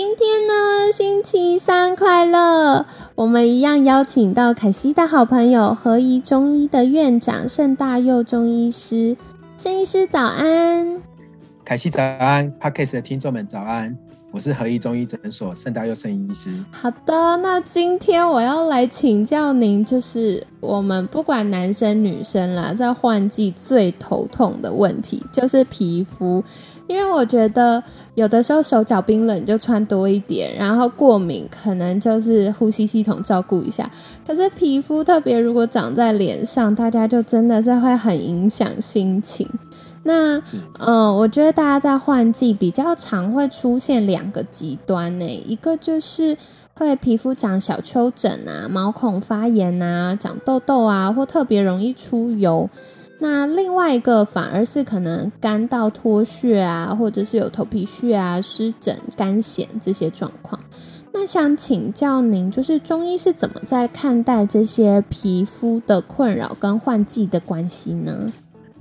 今天呢，星期三快乐！我们一样邀请到凯西的好朋友合一中医的院长盛大佑中医师，盛医师早安！凯西早安，Parkes 的听众们早安！我是合一中医诊所盛大佑盛医师。好的，那今天我要来请教您，就是我们不管男生女生啦，在换季最头痛的问题就是皮肤。因为我觉得有的时候手脚冰冷就穿多一点，然后过敏可能就是呼吸系统照顾一下。可是皮肤特别如果长在脸上，大家就真的是会很影响心情。那嗯，我觉得大家在换季比较常会出现两个极端呢，一个就是会皮肤长小丘疹啊、毛孔发炎啊、长痘痘啊，或特别容易出油。那另外一个反而是可能干到脱屑啊，或者是有头皮屑啊、湿疹、干癣这些状况。那想请教您，就是中医是怎么在看待这些皮肤的困扰跟换季的关系呢？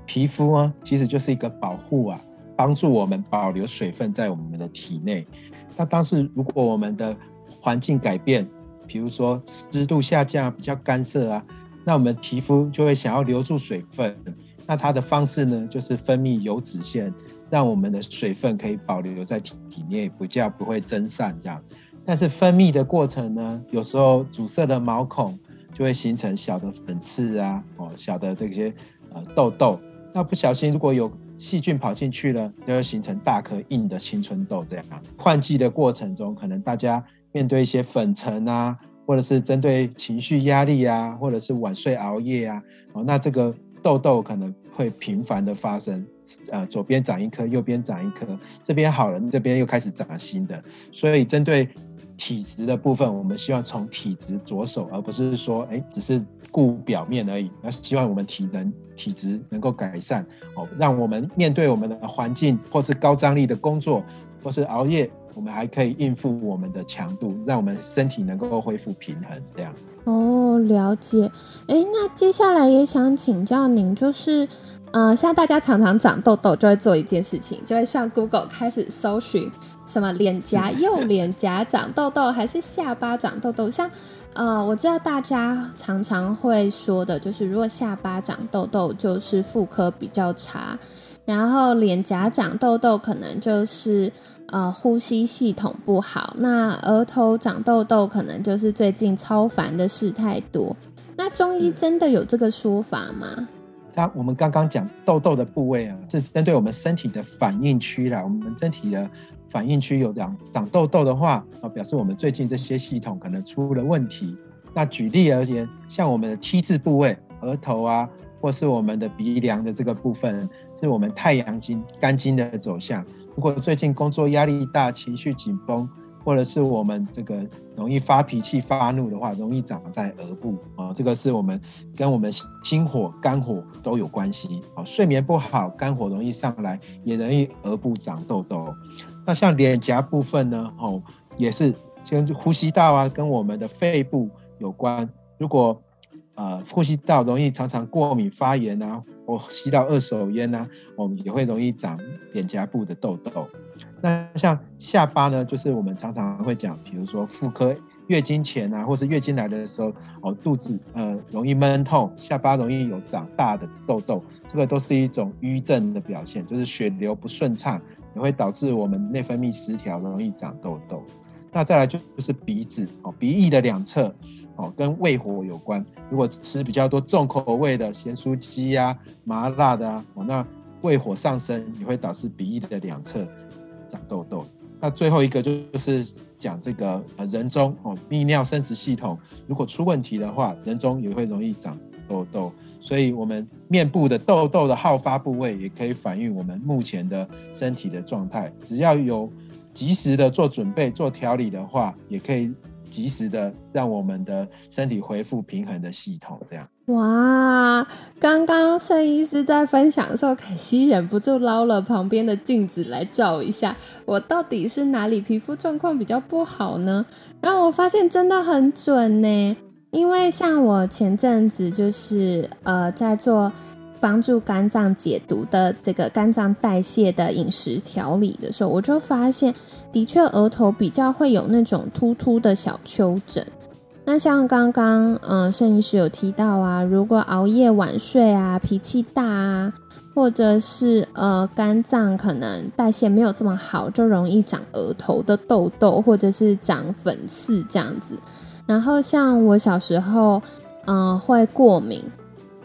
皮肤啊，其实就是一个保护啊，帮助我们保留水分在我们的体内。那当时如果我们的环境改变，比如说湿度下降、比较干涩啊。那我们皮肤就会想要留住水分，那它的方式呢，就是分泌油脂腺，让我们的水分可以保留在体体内，比较不会蒸散这样。但是分泌的过程呢，有时候阻塞的毛孔就会形成小的粉刺啊，哦，小的这些呃痘痘。那不小心如果有细菌跑进去了，就会形成大颗硬的青春痘这样。换季的过程中，可能大家面对一些粉尘啊。或者是针对情绪压力啊，或者是晚睡熬夜啊，哦，那这个痘痘可能会频繁的发生，呃，左边长一颗，右边长一颗，这边好了，这边又开始长新的，所以针对体质的部分，我们希望从体质着手，而不是说，哎，只是顾表面而已，那希望我们体能体质能够改善，哦，让我们面对我们的环境或是高张力的工作。或是熬夜，我们还可以应付我们的强度，让我们身体能够恢复平衡。这样哦，了解。哎，那接下来也想请教您，就是，呃，像大家常常长痘痘，就会做一件事情，就会上 Google 开始搜寻什么脸颊、右脸颊长痘痘，还是下巴长痘痘。像，呃，我知道大家常常会说的，就是如果下巴长痘痘，就是妇科比较差。然后脸颊长痘痘，可能就是呃呼吸系统不好。那额头长痘痘，可能就是最近超烦的事太多。那中医真的有这个说法吗？那我们刚刚讲痘痘的部位啊，是针对我们身体的反应区啦。我们身体的反应区有长长痘痘的话，啊，表示我们最近这些系统可能出了问题。那举例而言，像我们的 T 字部位，额头啊。或是我们的鼻梁的这个部分，是我们太阳经、肝经的走向。如果最近工作压力大、情绪紧绷，或者是我们这个容易发脾气、发怒的话，容易长在额部啊。这个是我们跟我们心火、肝火都有关系啊。睡眠不好，肝火容易上来，也容易额部长痘痘。那像脸颊部分呢？哦，也是跟呼吸道啊，跟我们的肺部有关。如果呃，呼吸道容易常常过敏发炎啊，或吸到二手烟啊，我们也会容易长脸颊部的痘痘。那像下巴呢，就是我们常常会讲，比如说妇科月经前啊，或是月经来的时候，哦，肚子呃容易闷痛，下巴容易有长大的痘痘，这个都是一种瘀症的表现，就是血流不顺畅，也会导致我们内分泌失调，容易长痘痘。那再来就是鼻子哦，鼻翼的两侧。哦，跟胃火有关。如果吃比较多重口味的咸酥鸡呀、麻辣的啊，哦，那胃火上升也会导致鼻翼的两侧长痘痘。那最后一个就是讲这个呃人中哦，泌尿生殖系统如果出问题的话，人中也会容易长痘痘。所以，我们面部的痘痘的好发部位也可以反映我们目前的身体的状态。只要有及时的做准备、做调理的话，也可以。及时的让我们的身体恢复平衡的系统，这样。哇，刚刚盛医师在分享的时候，可惜忍不住捞了旁边的镜子来照一下，我到底是哪里皮肤状况比较不好呢？然后我发现真的很准呢，因为像我前阵子就是呃在做帮助肝脏解毒的这个肝脏代谢的饮食调理的时候，我就发现的确额头比较会有那种突突的小丘疹。那像刚刚，嗯，摄影师有提到啊，如果熬夜晚睡啊，脾气大啊，或者是呃肝脏可能代谢没有这么好，就容易长额头的痘痘，或者是长粉刺这样子。然后像我小时候，嗯，会过敏，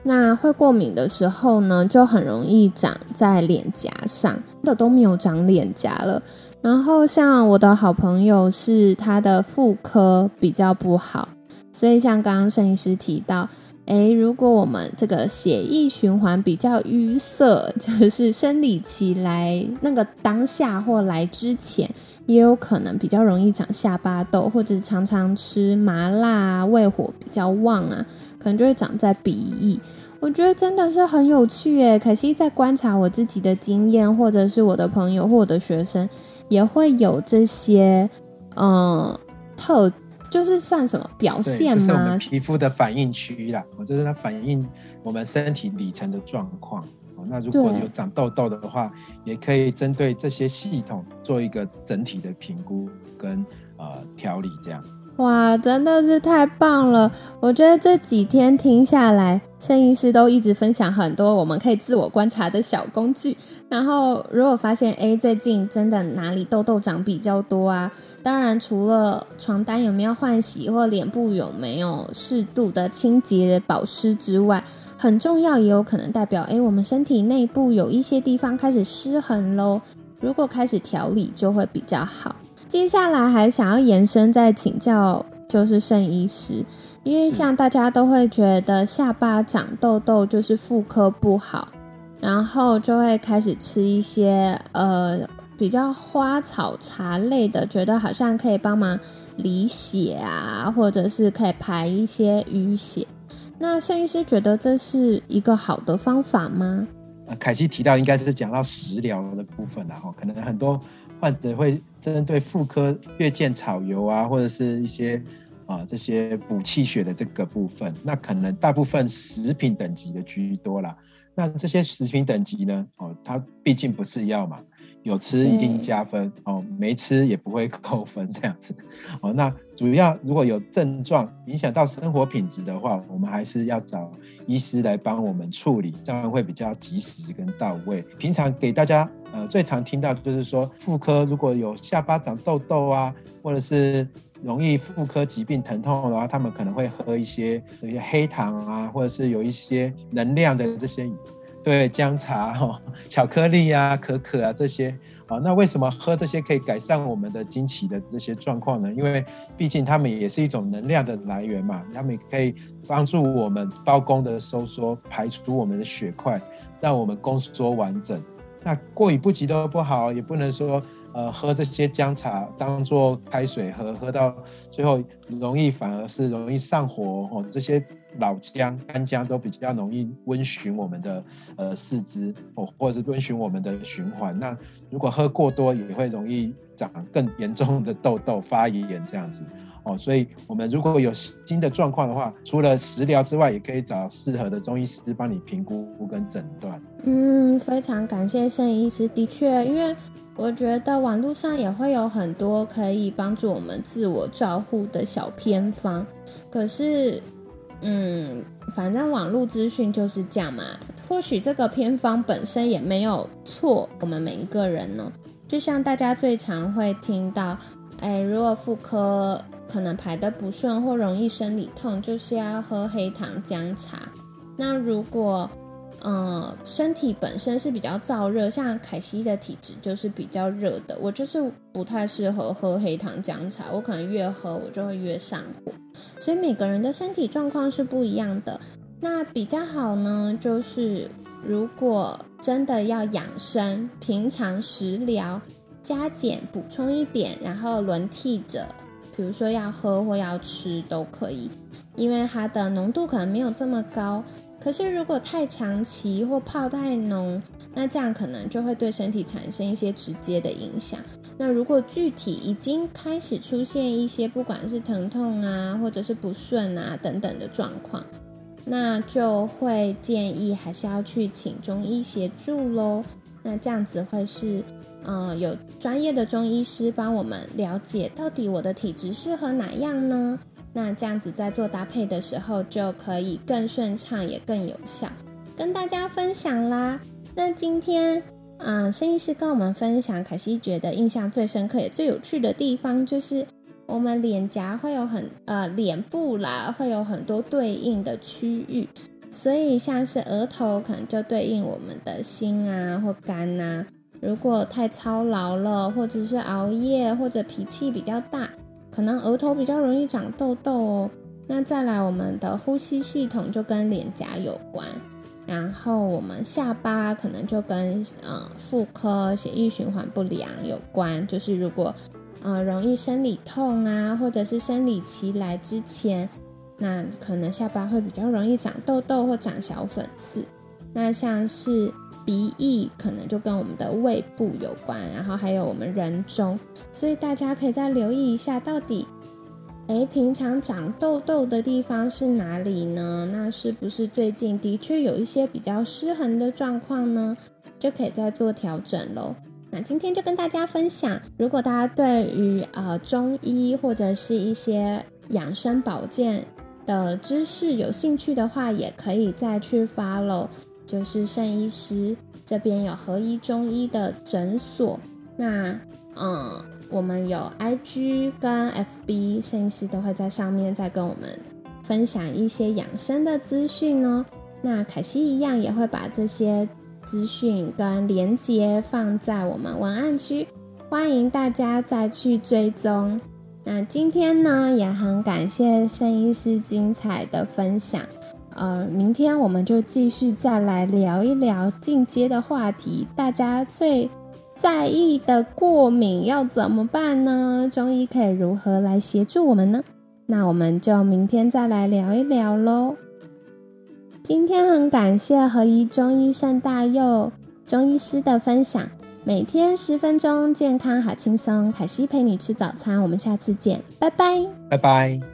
那会过敏的时候呢，就很容易长在脸颊上，真的都没有长脸颊了。然后像我的好朋友是他的妇科比较不好，所以像刚刚摄影师提到，诶，如果我们这个血液循环比较淤塞，就是生理期来那个当下或来之前，也有可能比较容易长下巴痘，或者常常吃麻辣、胃火比较旺啊，可能就会长在鼻翼。我觉得真的是很有趣耶，可惜在观察我自己的经验，或者是我的朋友或我的学生。也会有这些，嗯，特就是算什么表现吗？皮肤的反应区啦，我这是它反映我们身体里程的状况。那如果有长痘痘的话，也可以针对这些系统做一个整体的评估跟呃调理，这样。哇，真的是太棒了！我觉得这几天听下来，摄影师都一直分享很多我们可以自我观察的小工具。然后，如果发现哎，最近真的哪里痘痘长比较多啊，当然除了床单有没有换洗，或脸部有没有适度的清洁保湿之外，很重要也有可能代表哎，我们身体内部有一些地方开始失衡喽。如果开始调理，就会比较好。接下来还想要延伸再请教，就是肾医师，因为像大家都会觉得下巴长痘痘就是妇科不好，然后就会开始吃一些呃比较花草茶类的，觉得好像可以帮忙理血啊，或者是可以排一些淤血。那肾医师觉得这是一个好的方法吗？凯西提到应该是讲到食疗的部分然后可能很多。患者会针对妇科月见草油啊，或者是一些啊这些补气血的这个部分，那可能大部分食品等级的居多啦。那这些食品等级呢，哦，它毕竟不是药嘛。有吃一定加分哦，没吃也不会扣分这样子哦。那主要如果有症状影响到生活品质的话，我们还是要找医师来帮我们处理，这样会比较及时跟到位。平常给大家呃最常听到就是说，妇科如果有下巴长痘痘啊，或者是容易妇科疾病疼痛的话，他们可能会喝一些一些黑糖啊，或者是有一些能量的这些。对姜茶 哈、巧克力啊、可可啊这些，啊，那为什么喝这些可以改善我们的经期的这些状况呢？因为毕竟它们也是一种能量的来源嘛，它们可以帮助我们包宫的收缩，排除我们的血块，让我们宫缩完整。那过于不及都不好，也不能说。呃，喝这些姜茶当做开水喝，喝到最后容易反而是容易上火哦。这些老姜、干姜都比较容易温煦我们的呃四肢哦，或者是温煦我们的循环。那如果喝过多，也会容易长更严重的痘痘、发炎这样子哦。所以，我们如果有新的状况的话，除了食疗之外，也可以找适合的中医师帮你评估跟诊断。嗯，非常感谢盛医师，的确，因为。我觉得网络上也会有很多可以帮助我们自我照护的小偏方，可是，嗯，反正网络资讯就是这样嘛。或许这个偏方本身也没有错，我们每一个人呢，就像大家最常会听到，哎，如果妇科可能排的不顺或容易生理痛，就是要喝黑糖姜茶。那如果嗯，身体本身是比较燥热，像凯西的体质就是比较热的，我就是不太适合喝黑糖姜茶，我可能越喝我就会越上火，所以每个人的身体状况是不一样的。那比较好呢，就是如果真的要养生，平常食疗加减补充一点，然后轮替着比如说要喝或要吃都可以，因为它的浓度可能没有这么高。可是如果太长期或泡太浓，那这样可能就会对身体产生一些直接的影响。那如果具体已经开始出现一些不管是疼痛啊，或者是不顺啊等等的状况，那就会建议还是要去请中医协助喽。那这样子会是，呃，有专业的中医师帮我们了解到底我的体质适合哪样呢？那这样子在做搭配的时候就可以更顺畅，也更有效，跟大家分享啦。那今天，嗯，生医师跟我们分享，凯西觉得印象最深刻也最有趣的地方，就是我们脸颊会有很呃脸部啦，会有很多对应的区域。所以，像是额头可能就对应我们的心啊或肝呐。如果太操劳了，或者是熬夜，或者脾气比较大，可能额头比较容易长痘痘哦。那再来，我们的呼吸系统就跟脸颊有关。然后，我们下巴可能就跟呃妇科血液循环不良有关。就是如果呃容易生理痛啊，或者是生理期来之前。那可能下巴会比较容易长痘痘或长小粉刺。那像是鼻翼，可能就跟我们的胃部有关，然后还有我们人中，所以大家可以再留意一下，到底，诶，平常长痘痘的地方是哪里呢？那是不是最近的确有一些比较失衡的状况呢？就可以再做调整喽。那今天就跟大家分享，如果大家对于呃中医或者是一些养生保健，的知识有兴趣的话，也可以再去 follow，就是圣医师这边有合一中医的诊所。那嗯，我们有 IG 跟 FB，圣医师都会在上面再跟我们分享一些养生的资讯哦。那凯西一样也会把这些资讯跟连接放在我们文案区，欢迎大家再去追踪。那今天呢，也很感谢圣医师精彩的分享。呃，明天我们就继续再来聊一聊进阶的话题，大家最在意的过敏要怎么办呢？中医可以如何来协助我们呢？那我们就明天再来聊一聊喽。今天很感谢合一中医盛大佑中医师的分享。每天十分钟，健康好轻松。凯西陪你吃早餐，我们下次见，拜拜，拜拜。